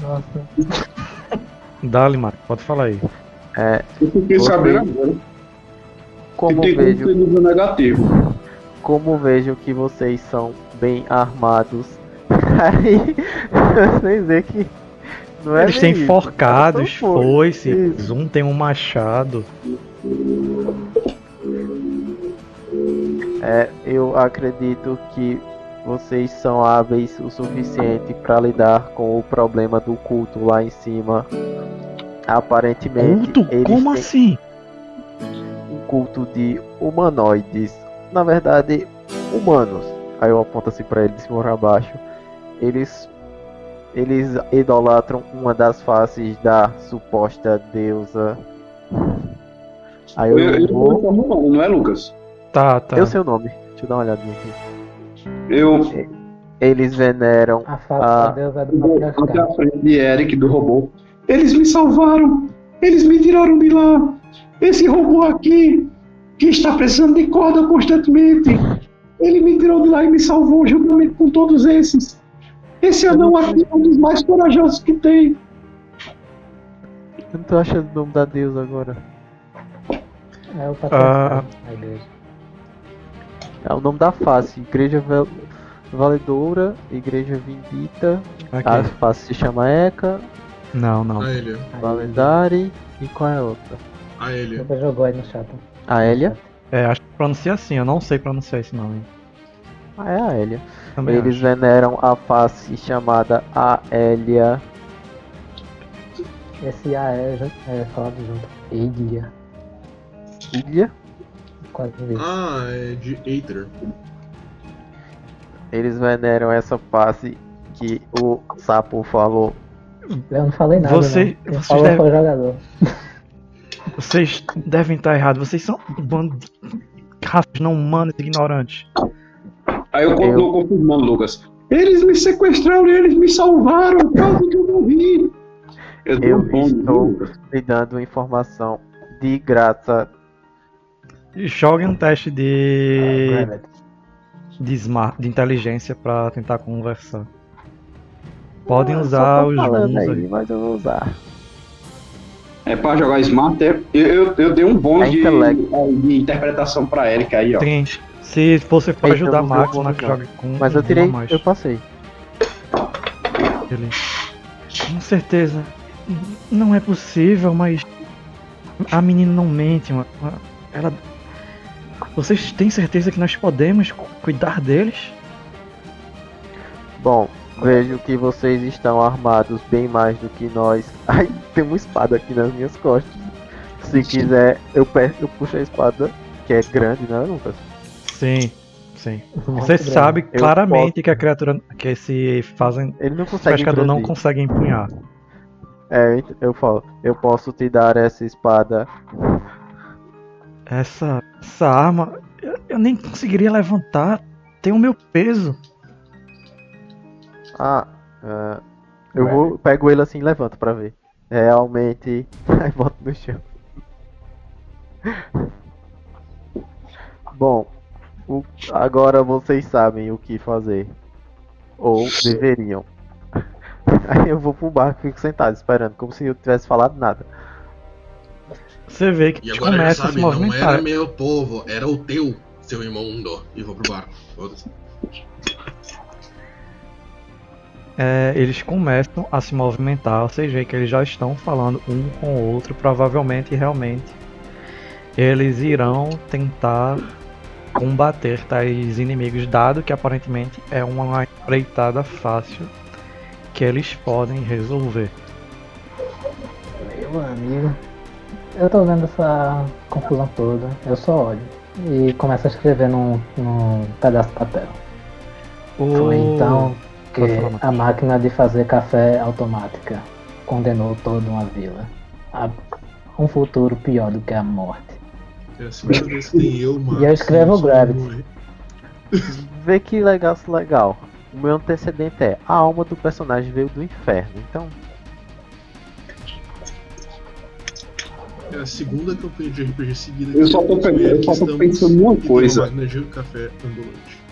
Nossa. Dali, Marco, pode falar aí. É, Eu fiquei sabendo agora que como tem como vejo nível negativo. Como vejo que vocês são bem armados, aí vocês veem que não é Eles têm isso. forcados, foices. um tem um machado. É, eu acredito que vocês são hábeis o suficiente para lidar com o problema do culto lá em cima. Aparentemente, Culto? eles Como assim? um culto de humanoides. Na verdade, humanos. Aí eu aponto assim pra ele de cima pra baixo. Eles eles idolatram uma das faces da suposta deusa. Aí eu, Eu, eu vou. vou formulando, não é, Lucas? Tá, tá. Eu sei o nome. Deixa eu dar uma olhadinha aqui. Eu Eles veneram A face da deusa é do a frente de Eric, do robô. Eles me salvaram! Eles me tiraram de lá! Esse robô aqui, que está precisando de corda constantemente, ele me tirou de lá e me salvou juntamente com todos esses. Esse anão aqui é um dos mais corajosos que tem. Eu não tô achando o nome da deusa agora. É o Ah. É o nome da face. Igreja Val- Valedora, Igreja Vindita. Aqui. A face se chama Eka, Não, não. Valendari. E qual é a outra? A Elia. Jogou aí no chat. A Elia? É, acho que pronuncia assim, eu não sei pronunciar esse nome. Ah, é a Elia. Também Eles acho. veneram a face chamada Aélia. Esse A é, é falado junto. Ilha. Ilha. Quase. Ah, é de Aether. Eles veneram essa face que o sapo falou. Eu não falei nada. Você- não. Quem vocês falou foi o jogador. Vocês devem estar errados, vocês são um bando de raças não humanos ignorantes. Aí eu continuo confirmando, Lucas. Eles me sequestraram e eles me salvaram, quase que eu morri. Eu, Eu um estou Lucas. lhe dando informação de graça. Jogue um teste de, Gravity. de, smart, de inteligência pra tentar conversar. Podem Ah, usar os bônus aí, aí. mas eu vou usar. É pra jogar Smart, é, eu, eu, eu dei um bônus É de, intelecto. de interpretação pra Erika aí, ó. Tem, se você for Então ajudar Max, Max joga com Mas eu tirei, mais. eu passei. Ele, Com certeza. Não é possível, mas. A menina não mente, mano. Ela. Vocês têm certeza que nós podemos cu- cuidar deles? Bom, vejo que vocês estão armados bem mais do que nós. Ai, tem uma espada aqui nas minhas costas. Se quiser, eu, pe- eu puxo a espada, que é grande, né, Lucas? Sim, sim. Muito Você grande. sabe claramente que a criatura. que esse fazem. Ele não consegue pescador não consegue empunhar. É, eu- eu falo, eu posso te dar essa espada. Essa. essa arma. Eu, eu nem conseguiria levantar. Tem o meu peso. Ah, ah, eu vou, pego ele assim e levanto pra ver. Realmente, aí boto no chão. Bom, o- agora vocês sabem o que fazer. Ou deveriam. Aí eu vou pro barco e fico sentado esperando, como se eu tivesse falado nada. Você vê que E agora já começa a se sabe, não movimentar. era meu povo, era o teu, seu imundo. E vou pro barco. Foda-se. É, eles começam a se movimentar, vocês veem que eles já estão falando um com o outro, provavelmente realmente eles irão tentar combater tais inimigos, dado que aparentemente é uma empreitada fácil que eles podem resolver. Meu amigo. Eu tô vendo essa confusão toda. Eu só olho. E começo a escrever num, num pedaço de papel. O... Foi então que Pode falar, Matheus. a máquina de fazer café automática condenou toda uma vila. A um futuro pior do que a morte. É que eu, Marcos, E eu escrevo Gravity. Vê que legal, legal. O meu antecedente é a alma do personagem veio do inferno. Então, É a segunda campanha de RPG seguida Eu só tô e eu só tô pensando numa e coisa. Uma máquina de café ambulante.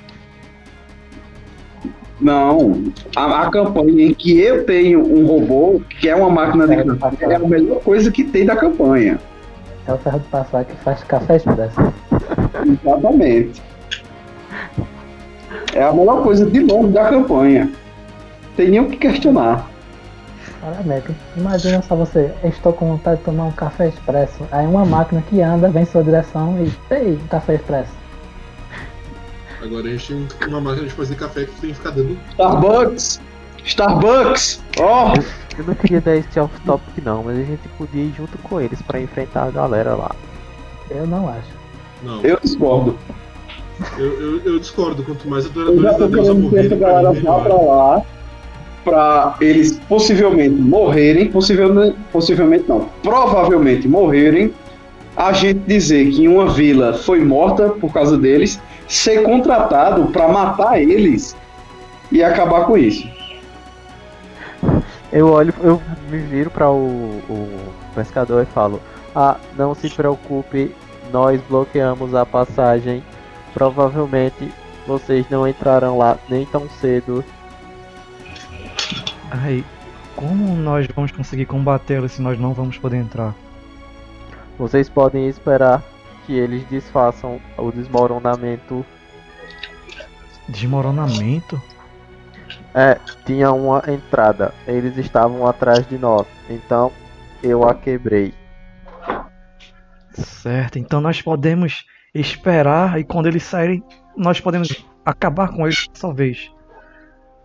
Não, a, a campanha em que eu tenho um robô, que é uma máquina de café, é a melhor coisa que tem da campanha. É o ferro de passar que faz café expresso. Exatamente. É a melhor coisa de longe da campanha. Tem nem o que questionar. Claramente. Imagina só você, estou com vontade de tomar um café expresso. Aí uma máquina que anda vem em sua direção e ei, um café expresso. Agora a gente tem um- uma máquina de fazer café que tem que ficar dando. Starbucks! Starbucks! Ó! eu não queria dar esse off-topic não, mas a gente podia ir junto com eles pra enfrentar a galera lá. Eu não acho. Não, eu discordo. eu, eu, eu discordo. Quanto mais Eu já adoradores da tô deusa morrerem, pra mim, pra lá pra eles possivelmente morrerem, possivelmente, possivelmente não, provavelmente morrerem, a gente dizer que uma vila foi morta por causa deles, ser contratado pra matar eles e acabar com isso. Eu olho, eu me viro para o, o pescador e falo: Ah, não se preocupe, nós bloqueamos a passagem. Provavelmente vocês não entrarão lá nem tão cedo. Ai, como nós vamos conseguir combatê-los se nós não vamos poder entrar? Vocês podem esperar que eles desfaçam o desmoronamento. Desmoronamento? É, tinha uma entrada, eles estavam atrás de nós, então eu a quebrei. Certo, então nós podemos esperar e quando eles saírem, nós podemos acabar com eles dessa vez.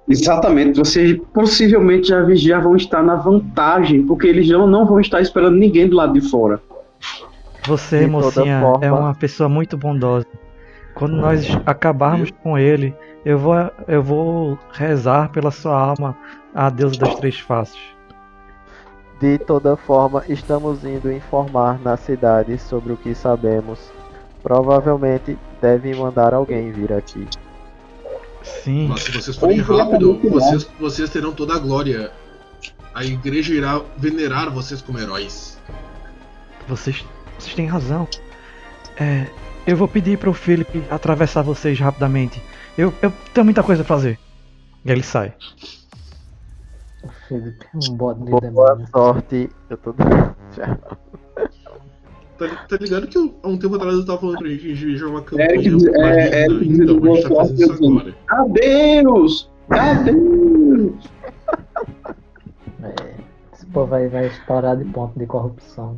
Exatamente, vocês possivelmente já, já vão estar na vantagem, porque eles já não vão estar esperando ninguém do lado de fora. Você, De mocinha, forma- é uma pessoa muito bondosa. Quando nós acabarmos com ele, eu vou, eu vou rezar pela sua alma a deusa das três faces. De toda forma, estamos indo informar na cidade sobre o que sabemos. Provavelmente devem mandar alguém vir aqui. Sim, Mas se vocês forem rápido, não. vocês, vocês terão toda a glória. A igreja irá venerar vocês como heróis. vocês, vocês têm razão. É, eu vou pedir pro Felipe atravessar vocês rapidamente. Eu, eu tenho muita coisa a fazer. E aí ele sai. O Felipe, um bode de Boa demônio. sorte. Eu tô. Tá, tá ligado que eu, há um tempo atrás eu tava falando pra gente que a gente ia jogar uma campanha Eric, maligna? é, Eric então, a gente tá boa fazendo isso agora. Adeus! Adeus! É, esse povo aí vai estourar de ponto de corrupção.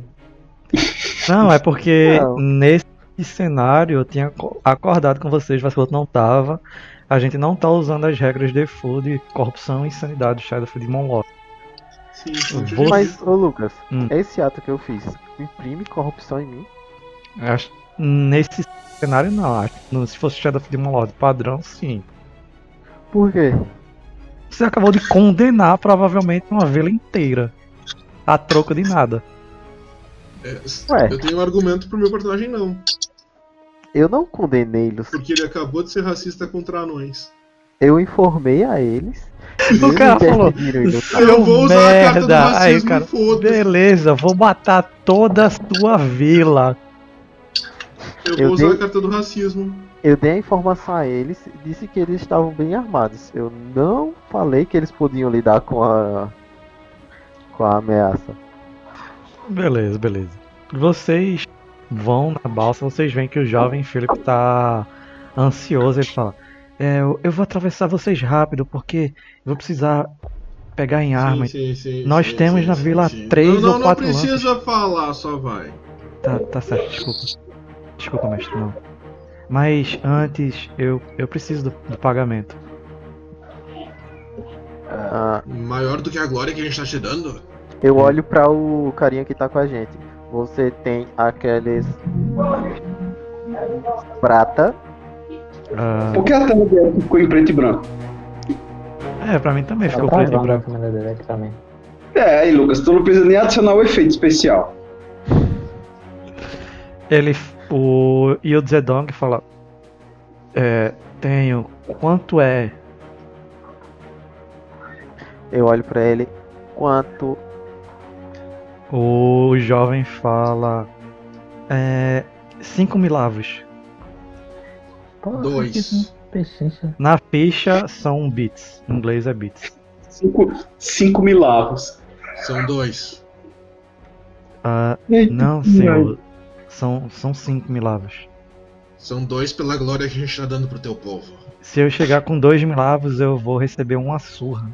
Não, é porque Não. nesse cenário eu tinha co- acordado com vocês, mas o outro não tava. A gente não tá usando as regras de food, de corrupção e insanidade do Shadow de Monlock. Sim, sim, Vou- Mas, ô Lucas, Hum. esse ato que eu fiz imprime corrupção em mim? Acho- Nesse cenário não, acho. Se fosse Shadow de Monlock padrão, sim. Por quê? Você acabou de condenar provavelmente uma vila inteira. A troco de nada. É, Ué. eu tenho um argumento pro meu personagem não. Eu não condenei-los. Porque ele acabou de ser racista contra anões. Eu informei a eles. O eles cara falou. Eu vou usar a carta do merda. Aí, racismo, cara, foda-se. beleza, vou matar toda a sua vila. Eu Eu vou usar dei- a carta do racismo. Eu dei a informação a eles e disse que eles estavam bem armados. Eu não falei que eles podiam lidar com a. com a ameaça. Beleza, beleza. Vocês vão na balsa, vocês veem que o jovem Philip tá ansioso. Ele fala: é, eu, vou atravessar vocês rápido porque eu vou precisar pegar em armas. Sim, sim, sim, Nós sim, temos sim, na sim, vila sim. três não, ou não, quatro Não precisa falar, só vai. Tá, tá certo, desculpa. Desculpa, mestre, não. Mas antes, eu, eu preciso do, do pagamento. Ah, Maior do que a glória que a gente tá te dando? Eu olho pra o carinha que tá com a gente. Você tem aqueles. prata. Ah, Por que a tela dela ficou em preto e branco? é, pra mim também Tá ficou preto e branco. dele mim. É, aí Lucas, tu não precisa nem adicionar o efeito especial. Ele, o Yu Zedong fala: É, tenho. Quanto é? Eu olho pra ele. Quanto? O jovem fala. É. 5 milavos. Porra, Dois. Na ficha são bits. Em inglês é bits. Cinco, cinco milavos. São dois. Ah, não, senhor. São, são 5 milavos. São dois pela glória que a gente tá dando pro teu povo. Se eu chegar com 2 milavos, eu vou receber uma surra.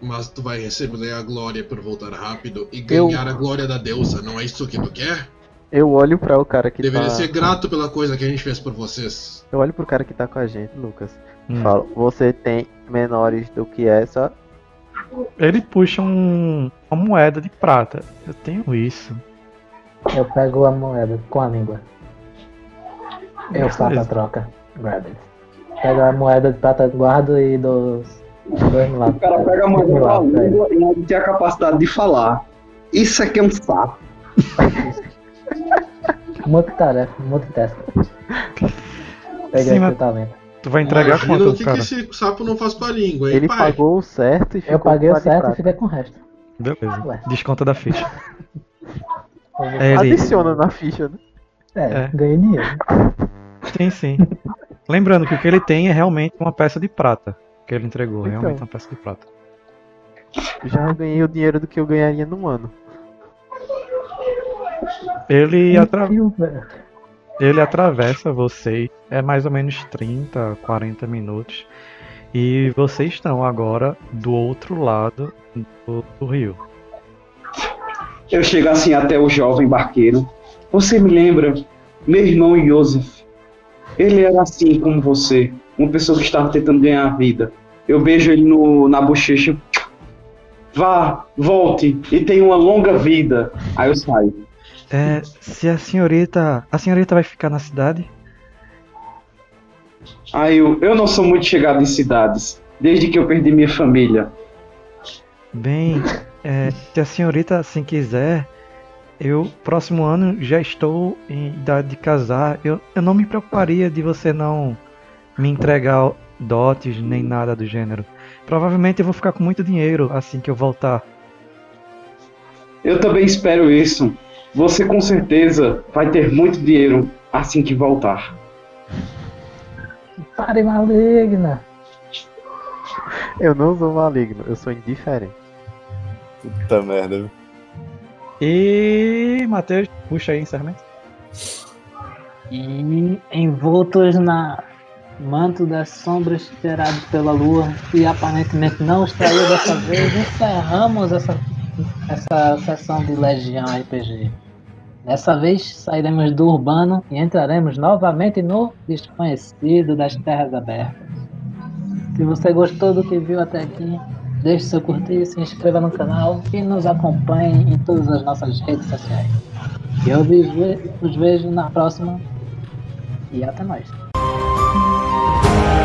Mas tu vai receber a glória por voltar rápido e Eu- ganhar a glória da deusa, não é isso que tu quer? Eu olho para o cara que Deveria tá. ser grato pela coisa que a gente fez por vocês. Eu olho pro cara que tá com a gente, Lucas. Hum. Falo, você tem menores do que essa? Ele puxa um, uma moeda de prata. Eu tenho isso. Eu pego a moeda com a língua. Eu faço a troca. Grab it. Pego a moeda de prata, guardo e dou dois O cara pega a mão Dois com a milavos pra ele. língua e não tem a capacidade de falar. Isso aqui é um sapo. Multitarefa, multitask. Peguei Sim, o talento. Tu vai entregar Imagina quanto, o que, cara? que esse sapo não faz com a língua, hein, Ele pai? pagou o certo e ficou Eu paguei o certo e fiquei com o resto. Beleza. Ué. Desconta da ficha. É, ele... Adiciona na ficha, né? É, É. ganhei dinheiro. Sim, sim. Lembrando que o que ele tem é realmente uma peça de prata. Que ele entregou, Então. realmente uma peça de prata. Já ganhei o dinheiro do que eu ganharia num ano. Ele, atra... Ele atravessa vocês, é mais ou menos 30, 40 minutos. E vocês estão agora do outro lado do, do rio. Eu chego assim até o jovem barqueiro. Você me lembra? Meu irmão Joseph. Ele era assim como você. Uma pessoa que estava tentando ganhar a vida. Eu beijo ele no, na bochecha. Vá, volte e tenha uma longa vida. Aí eu saio. É, se a senhorita. A senhorita vai ficar na cidade? Aí eu, eu não sou muito chegado em cidades. Desde que eu perdi minha família. Bem, é, se a senhorita assim quiser, eu próximo ano já estou em idade de casar. Eu, eu não me preocuparia de você não me entregar dotes nem nada do gênero. Provavelmente eu vou ficar com muito dinheiro assim que eu voltar. Eu também espero isso. Você com certeza vai ter muito dinheiro assim que voltar. Pare maligna. Eu não sou maligno, eu sou indiferente. Puta merda. viu? E Matheus, puxa aí encerramento. E envoltos na manto das sombras gerado pela lua, que aparentemente não os dessa vez, encerramos essa, essa sessão de Legião RPG. Dessa vez sairemos do urbano e entraremos novamente no desconhecido das terras abertas. Se você gostou do que viu até aqui, deixe seu curtir, se inscreva no canal e nos acompanhe em todas as nossas redes sociais. Eu vos vejo na próxima e até mais. Thank you.